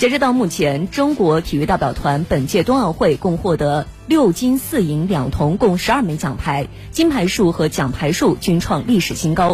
截止到目前中国体育代表团本届冬奥会共获得六金四银两铜共十二枚奖牌金牌数和奖牌数均创历史新高。